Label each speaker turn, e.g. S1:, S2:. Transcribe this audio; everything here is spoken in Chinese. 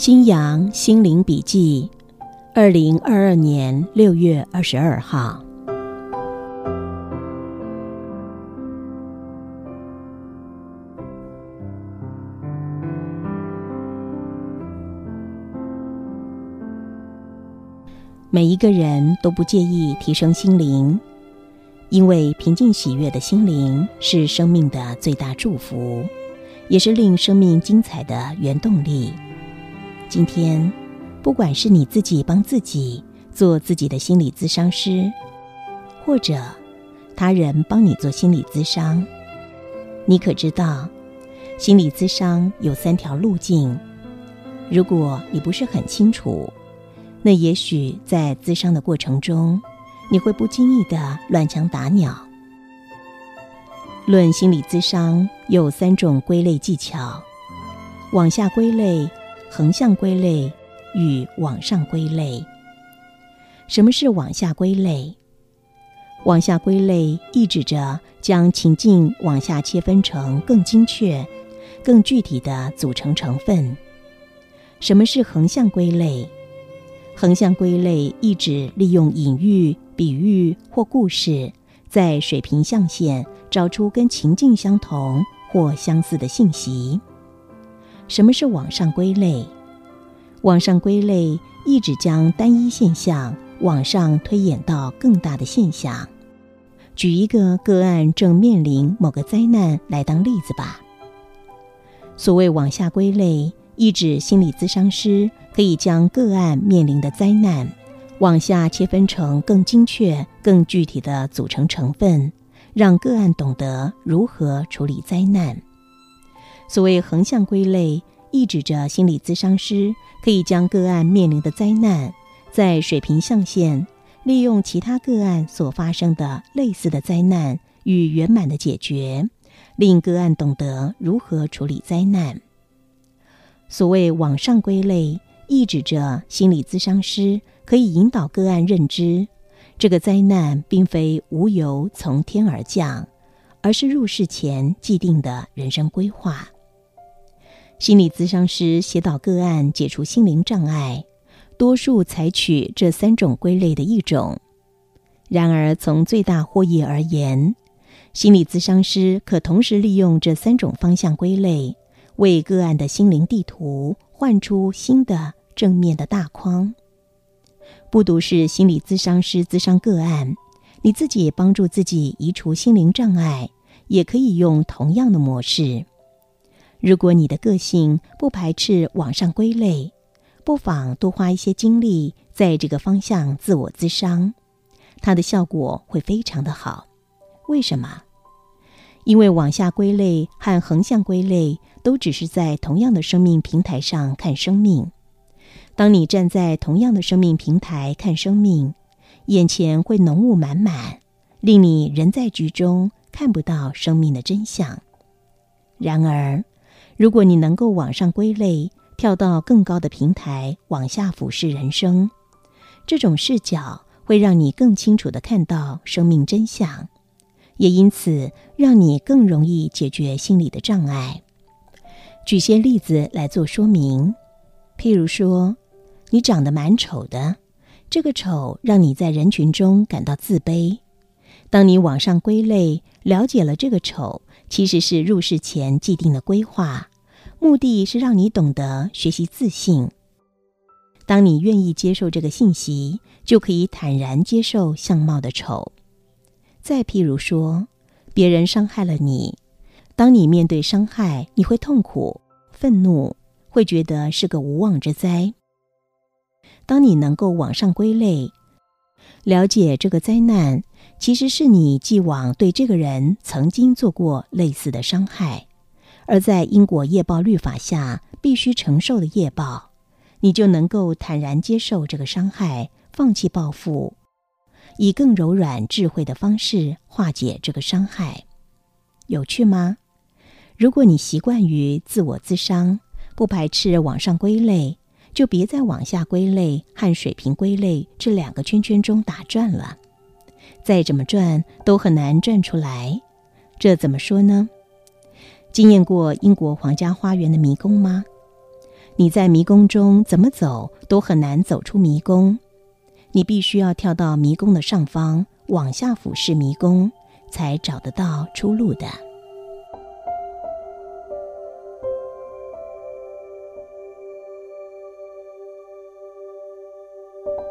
S1: 新阳心灵笔记，二零二二年六月二十二号。每一个人都不介意提升心灵，因为平静喜悦的心灵是生命的最大祝福，也是令生命精彩的原动力。今天，不管是你自己帮自己做自己的心理咨商师，或者他人帮你做心理咨商，你可知道，心理咨商有三条路径？如果你不是很清楚，那也许在咨商的过程中，你会不经意的乱枪打鸟。论心理咨商有三种归类技巧，往下归类。横向归类与往上归类。什么是往下归类？往下归类意指着将情境往下切分成更精确、更具体的组成成分。什么是横向归类？横向归类意指利用隐喻、比喻或故事，在水平象限找出跟情境相同或相似的信息。什么是往上归类？往上归类意指将单一现象往上推演到更大的现象。举一个个案正面临某个灾难来当例子吧。所谓往下归类，意指心理咨商师可以将个案面临的灾难往下切分成更精确、更具体的组成成分，让个案懂得如何处理灾难。所谓横向归类，意指着心理咨商师可以将个案面临的灾难，在水平象限利用其他个案所发生的类似的灾难与圆满的解决，令个案懂得如何处理灾难。所谓往上归类，意指着心理咨商师可以引导个案认知，这个灾难并非无由从天而降，而是入世前既定的人生规划。心理咨商师协导个案解除心灵障碍，多数采取这三种归类的一种。然而，从最大获益而言，心理咨商师可同时利用这三种方向归类，为个案的心灵地图换出新的正面的大框。不独是心理咨商师咨商个案，你自己帮助自己移除心灵障碍，也可以用同样的模式。如果你的个性不排斥往上归类，不妨多花一些精力在这个方向自我滋伤，它的效果会非常的好。为什么？因为往下归类和横向归类都只是在同样的生命平台上看生命。当你站在同样的生命平台看生命，眼前会浓雾满满，令你人在局中看不到生命的真相。然而，如果你能够往上归类，跳到更高的平台，往下俯视人生，这种视角会让你更清楚的看到生命真相，也因此让你更容易解决心理的障碍。举些例子来做说明，譬如说，你长得蛮丑的，这个丑让你在人群中感到自卑。当你往上归类，了解了这个丑其实是入世前既定的规划。目的是让你懂得学习自信。当你愿意接受这个信息，就可以坦然接受相貌的丑。再譬如说，别人伤害了你，当你面对伤害，你会痛苦、愤怒，会觉得是个无妄之灾。当你能够往上归类，了解这个灾难其实是你既往对这个人曾经做过类似的伤害。而在因果业报律法下必须承受的业报，你就能够坦然接受这个伤害，放弃报复，以更柔软、智慧的方式化解这个伤害。有趣吗？如果你习惯于自我自伤，不排斥往上归类，就别在往下归类和水平归类这两个圈圈中打转了。再怎么转都很难转出来。这怎么说呢？经验过英国皇家花园的迷宫吗？你在迷宫中怎么走都很难走出迷宫，你必须要跳到迷宫的上方，往下俯视迷宫，才找得到出路的。